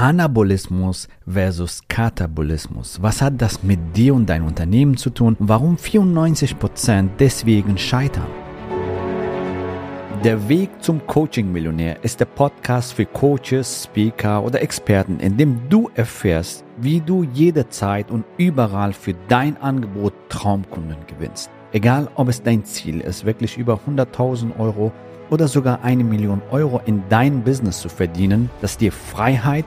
Anabolismus versus Katabolismus. Was hat das mit dir und deinem Unternehmen zu tun? Warum 94% deswegen scheitern? Der Weg zum Coaching-Millionär ist der Podcast für Coaches, Speaker oder Experten, in dem du erfährst, wie du jederzeit und überall für dein Angebot Traumkunden gewinnst. Egal, ob es dein Ziel ist, wirklich über 100.000 Euro oder sogar eine Million Euro in dein Business zu verdienen, das dir Freiheit,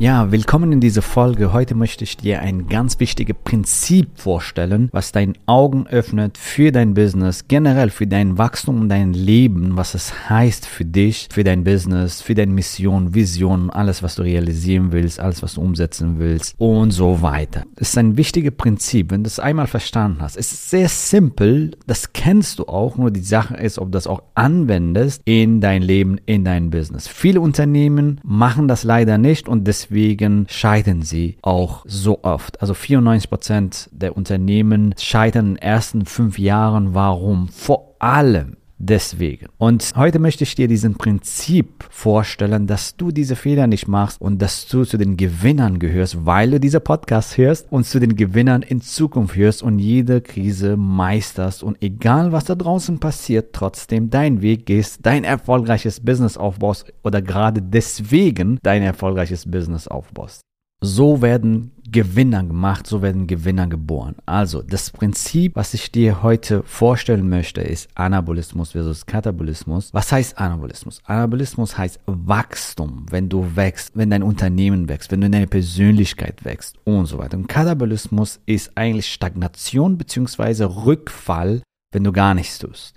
Ja, willkommen in dieser Folge. Heute möchte ich dir ein ganz wichtiges Prinzip vorstellen, was deine Augen öffnet für dein Business, generell für dein Wachstum und dein Leben, was es heißt für dich, für dein Business, für deine Mission, Vision, alles, was du realisieren willst, alles, was du umsetzen willst und so weiter. Das ist ein wichtiges Prinzip, wenn du es einmal verstanden hast. Es ist sehr simpel, das kennst du auch, nur die Sache ist, ob du das auch anwendest in dein Leben, in dein Business. Viele Unternehmen machen das leider nicht und deswegen deswegen scheitern sie auch so oft. Also 94 Prozent der Unternehmen scheitern in den ersten fünf Jahren. Warum? Vor allem deswegen. Und heute möchte ich dir diesen Prinzip vorstellen, dass du diese Fehler nicht machst und dass du zu den Gewinnern gehörst, weil du diese Podcast hörst und zu den Gewinnern in Zukunft hörst und jede Krise meisterst und egal was da draußen passiert, trotzdem deinen Weg gehst, dein erfolgreiches Business aufbaust oder gerade deswegen dein erfolgreiches Business aufbaust. So werden Gewinner gemacht, so werden Gewinner geboren. Also das Prinzip, was ich dir heute vorstellen möchte, ist Anabolismus versus Katabolismus. Was heißt Anabolismus? Anabolismus heißt Wachstum, wenn du wächst, wenn dein Unternehmen wächst, wenn du deine Persönlichkeit wächst und so weiter. Und Katabolismus ist eigentlich Stagnation bzw. Rückfall, wenn du gar nichts tust.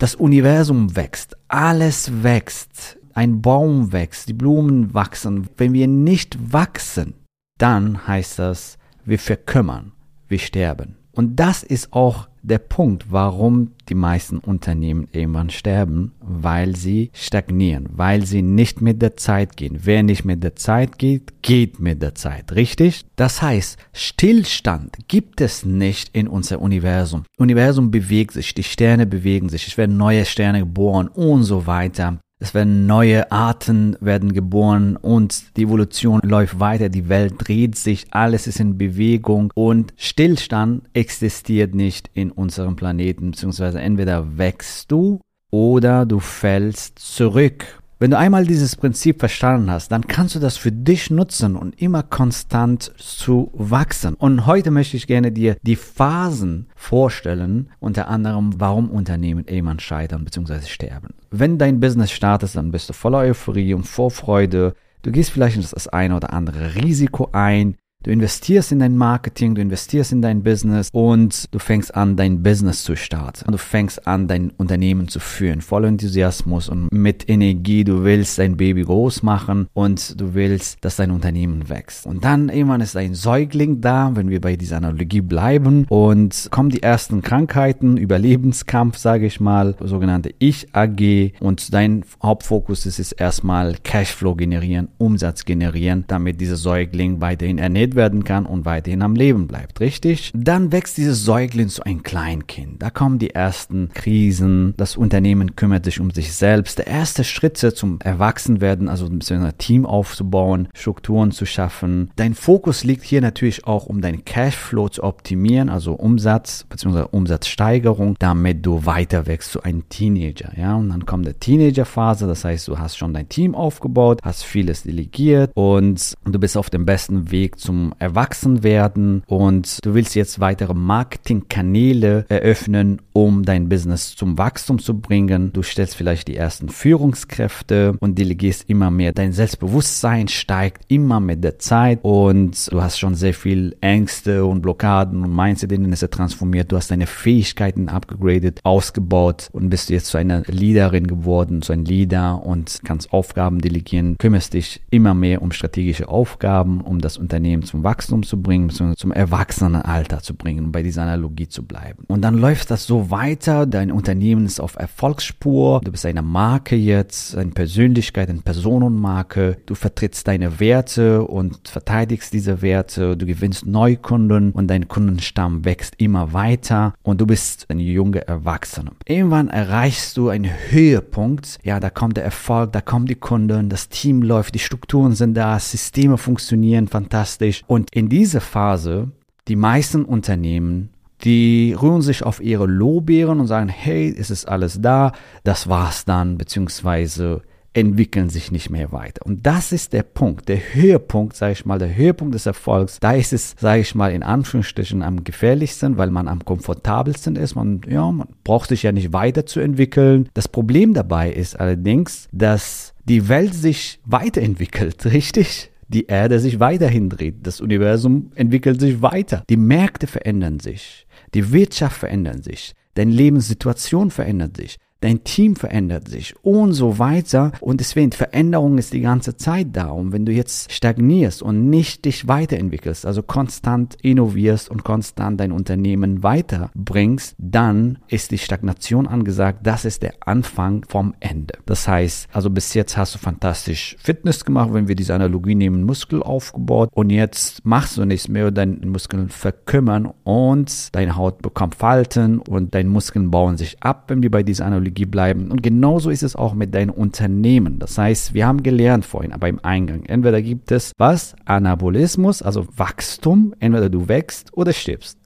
Das Universum wächst, alles wächst, ein Baum wächst, die Blumen wachsen. Wenn wir nicht wachsen, dann heißt das, wir verkümmern, wir sterben. Und das ist auch der Punkt, warum die meisten Unternehmen irgendwann sterben, weil sie stagnieren, weil sie nicht mit der Zeit gehen. Wer nicht mit der Zeit geht, geht mit der Zeit, richtig? Das heißt, Stillstand gibt es nicht in unser Universum. Universum bewegt sich, die Sterne bewegen sich, es werden neue Sterne geboren und so weiter. Es werden neue Arten werden geboren und die Evolution läuft weiter, die Welt dreht sich, alles ist in Bewegung und Stillstand existiert nicht in unserem Planeten, beziehungsweise entweder wächst du oder du fällst zurück wenn du einmal dieses Prinzip verstanden hast, dann kannst du das für dich nutzen und immer konstant zu wachsen. Und heute möchte ich gerne dir die Phasen vorstellen, unter anderem, warum Unternehmen irgendwann scheitern bzw. sterben. Wenn dein Business startet, dann bist du voller Euphorie und Vorfreude. Du gehst vielleicht das eine oder andere Risiko ein. Du investierst in dein Marketing, du investierst in dein Business und du fängst an, dein Business zu starten. Du fängst an, dein Unternehmen zu führen, voller Enthusiasmus und mit Energie. Du willst dein Baby groß machen und du willst, dass dein Unternehmen wächst. Und dann irgendwann ist ein Säugling da, wenn wir bei dieser Analogie bleiben und kommen die ersten Krankheiten, Überlebenskampf, sage ich mal, sogenannte Ich-AG und dein Hauptfokus ist es erstmal Cashflow generieren, Umsatz generieren, damit dieser Säugling weiterhin ernährt werden kann und weiterhin am Leben bleibt, richtig? Dann wächst dieses Säugling zu ein Kleinkind. Da kommen die ersten Krisen, das Unternehmen kümmert sich um sich selbst. Der erste Schritt zum Erwachsenwerden, also ein bisschen ein Team aufzubauen, Strukturen zu schaffen. Dein Fokus liegt hier natürlich auch, um deinen Cashflow zu optimieren, also Umsatz bzw. Umsatzsteigerung, damit du weiter wächst zu einem Teenager. Ja, und dann kommt der Teenagerphase, das heißt, du hast schon dein Team aufgebaut, hast vieles delegiert und du bist auf dem besten Weg zum Erwachsenwerden und du willst jetzt weitere Marketingkanäle eröffnen, um dein Business zum Wachstum zu bringen. Du stellst vielleicht die ersten Führungskräfte und delegierst immer mehr. Dein Selbstbewusstsein steigt immer mit der Zeit und du hast schon sehr viel Ängste und Blockaden und Mindset in es transformiert. Du hast deine Fähigkeiten upgraded, ausgebaut und bist jetzt zu einer Leaderin geworden, zu einem Leader und kannst Aufgaben delegieren, kümmerst dich immer mehr um strategische Aufgaben, um das Unternehmen zu zum Wachstum zu bringen, beziehungsweise zum Erwachsenenalter zu bringen, um bei dieser Analogie zu bleiben. Und dann läuft das so weiter, dein Unternehmen ist auf Erfolgsspur, du bist eine Marke jetzt, eine Persönlichkeit, eine Personenmarke, du vertrittst deine Werte und verteidigst diese Werte, du gewinnst Neukunden und dein Kundenstamm wächst immer weiter und du bist ein junger Erwachsener. Irgendwann erreichst du einen Höhepunkt, ja, da kommt der Erfolg, da kommen die Kunden, das Team läuft, die Strukturen sind da, Systeme funktionieren fantastisch und in dieser Phase, die meisten Unternehmen die rühren sich auf ihre Lorbeeren und sagen, hey, es ist alles da, das war's dann, beziehungsweise entwickeln sich nicht mehr weiter. Und das ist der Punkt, der Höhepunkt, sage ich mal, der Höhepunkt des Erfolgs. Da ist es, sage ich mal, in Anführungsstrichen am gefährlichsten, weil man am komfortabelsten ist. Man, ja, man braucht sich ja nicht weiterzuentwickeln. Das Problem dabei ist allerdings, dass die Welt sich weiterentwickelt, richtig? Die Erde sich weiterhin dreht. Das Universum entwickelt sich weiter. Die Märkte verändern sich. Die Wirtschaft verändert sich. Deine Lebenssituation verändert sich dein Team verändert sich und so weiter. Und deswegen, Veränderung ist die ganze Zeit da. Und wenn du jetzt stagnierst und nicht dich weiterentwickelst, also konstant innovierst und konstant dein Unternehmen weiterbringst, dann ist die Stagnation angesagt. Das ist der Anfang vom Ende. Das heißt, also bis jetzt hast du fantastisch Fitness gemacht, wenn wir diese Analogie nehmen, Muskel aufgebaut und jetzt machst du nichts mehr, deine Muskeln verkümmern und deine Haut bekommt Falten und deine Muskeln bauen sich ab, wenn wir bei dieser Analogie Strategie bleiben. Und genauso ist es auch mit deinem Unternehmen. Das heißt, wir haben gelernt vorhin beim Eingang, entweder gibt es was? Anabolismus, also Wachstum, entweder du wächst oder stirbst.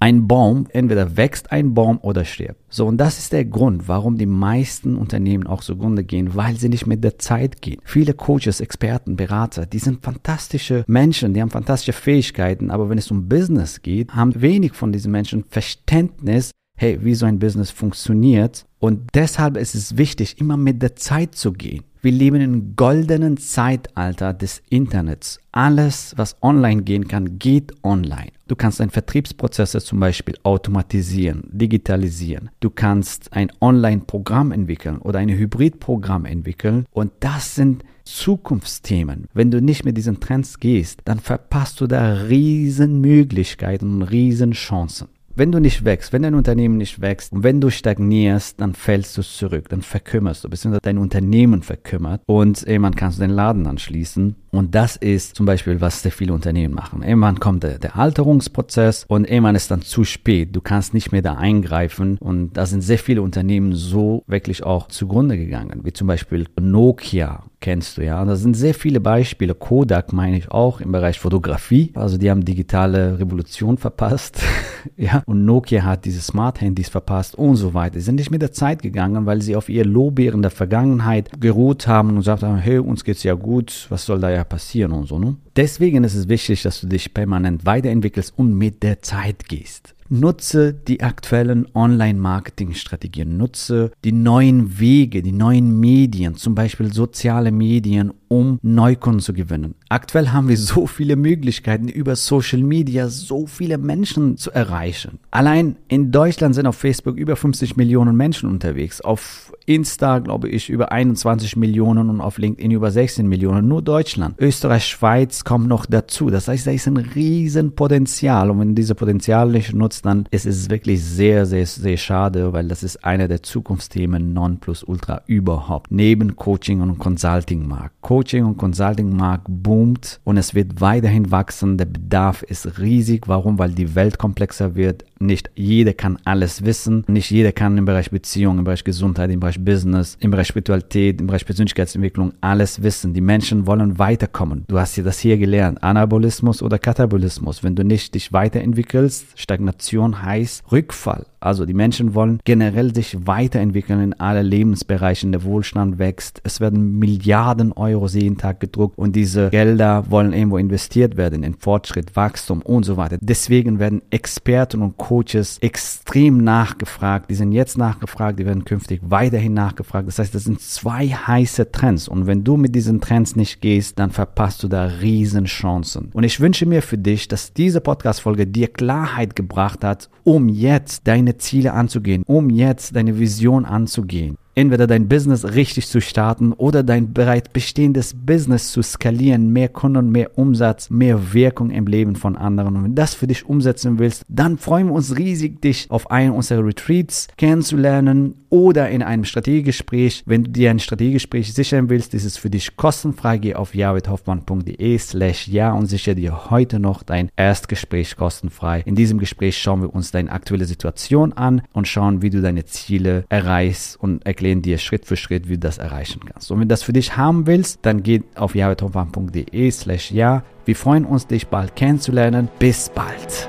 Ein Baum, entweder wächst ein Baum oder stirbt. So, und das ist der Grund, warum die meisten Unternehmen auch zugrunde gehen, weil sie nicht mit der Zeit gehen. Viele Coaches, Experten, Berater, die sind fantastische Menschen, die haben fantastische Fähigkeiten, aber wenn es um Business geht, haben wenig von diesen Menschen Verständnis, hey, wie so ein Business funktioniert. Und deshalb ist es wichtig, immer mit der Zeit zu gehen. Wir leben im goldenen Zeitalter des Internets. Alles, was online gehen kann, geht online. Du kannst deine Vertriebsprozesse zum Beispiel automatisieren, digitalisieren. Du kannst ein Online-Programm entwickeln oder ein Hybridprogramm entwickeln. Und das sind Zukunftsthemen. Wenn du nicht mit diesen Trends gehst, dann verpasst du da riesen Möglichkeiten und riesen Chancen. Wenn du nicht wächst, wenn dein Unternehmen nicht wächst und wenn du stagnierst, dann fällst du zurück, dann verkümmerst du, beziehungsweise dein Unternehmen verkümmert und irgendwann kannst du den Laden anschließen. Und das ist zum Beispiel, was sehr viele Unternehmen machen. Irgendwann kommt der, der Alterungsprozess und irgendwann ist dann zu spät. Du kannst nicht mehr da eingreifen und da sind sehr viele Unternehmen so wirklich auch zugrunde gegangen, wie zum Beispiel Nokia kennst du ja. Da sind sehr viele Beispiele. Kodak meine ich auch im Bereich Fotografie. Also die haben digitale Revolution verpasst. ja. Und Nokia hat diese Smart-Handys verpasst und so weiter. Sie sind nicht mit der Zeit gegangen, weil sie auf ihr Lobären der Vergangenheit geruht haben und gesagt haben, hey, uns geht's ja gut, was soll da ja passieren und so, ne? Deswegen ist es wichtig, dass du dich permanent weiterentwickelst und mit der Zeit gehst. Nutze die aktuellen Online-Marketing-Strategien, nutze die neuen Wege, die neuen Medien, zum Beispiel soziale Medien, um Neukunden zu gewinnen. Aktuell haben wir so viele Möglichkeiten, über Social Media so viele Menschen zu erreichen. Allein in Deutschland sind auf Facebook über 50 Millionen Menschen unterwegs, auf Insta glaube ich über 21 Millionen und auf LinkedIn über 16 Millionen. Nur Deutschland. Österreich, Schweiz kommen noch dazu. Das heißt, da ist ein riesen Potenzial und wenn diese Potenzial nicht nutzt, dann ist es wirklich sehr, sehr, sehr schade, weil das ist einer der Zukunftsthemen non plus ultra überhaupt. Neben Coaching und Consulting Markt. Coaching und Consulting Markt boomt und es wird weiterhin wachsen. Der Bedarf ist riesig. Warum? Weil die Welt komplexer wird. Nicht jeder kann alles wissen. Nicht jeder kann im Bereich Beziehung, im Bereich Gesundheit, im Bereich Business, im Bereich Spiritualität, im Bereich Persönlichkeitsentwicklung alles wissen. Die Menschen wollen weiterkommen. Du hast dir das hier gelernt. Anabolismus oder Katabolismus. Wenn du nicht dich weiterentwickelst, Stagnation heißt Rückfall. Also die Menschen wollen generell sich weiterentwickeln in alle Lebensbereichen. Der Wohlstand wächst. Es werden Milliarden Euro jeden Tag gedruckt und diese Gelder wollen irgendwo investiert werden in Fortschritt, Wachstum und so weiter. Deswegen werden Experten und Coaches extrem nachgefragt. Die sind jetzt nachgefragt, die werden künftig weiterhin nachgefragt. Das heißt, das sind zwei heiße Trends und wenn du mit diesen Trends nicht gehst, dann verpasst du da riesen Chancen. Und ich wünsche mir für dich, dass diese Podcast-Folge dir Klarheit gebracht hat, um jetzt deine Ziele anzugehen, um jetzt deine Vision anzugehen. entweder dein Business richtig zu starten oder dein bereits bestehendes Business zu skalieren, mehr Kunden, mehr Umsatz, mehr Wirkung im Leben von anderen. Und wenn du das für dich umsetzen willst, dann freuen wir uns riesig, dich auf einen unserer Retreats kennenzulernen oder in einem Strategiegespräch. Wenn du dir ein Strategiegespräch sichern willst, ist es für dich kostenfrei. Geh auf javidhoffmann.de slash ja und sichere dir heute noch dein Erstgespräch kostenfrei. In diesem Gespräch schauen wir uns deine aktuelle Situation an und schauen, wie du deine Ziele erreichst und erklären dir Schritt für Schritt, wie du das erreichen kannst. Und wenn du das für dich haben willst, dann geh auf javidhoffmann.de slash ja. Wir freuen uns, dich bald kennenzulernen. Bis bald.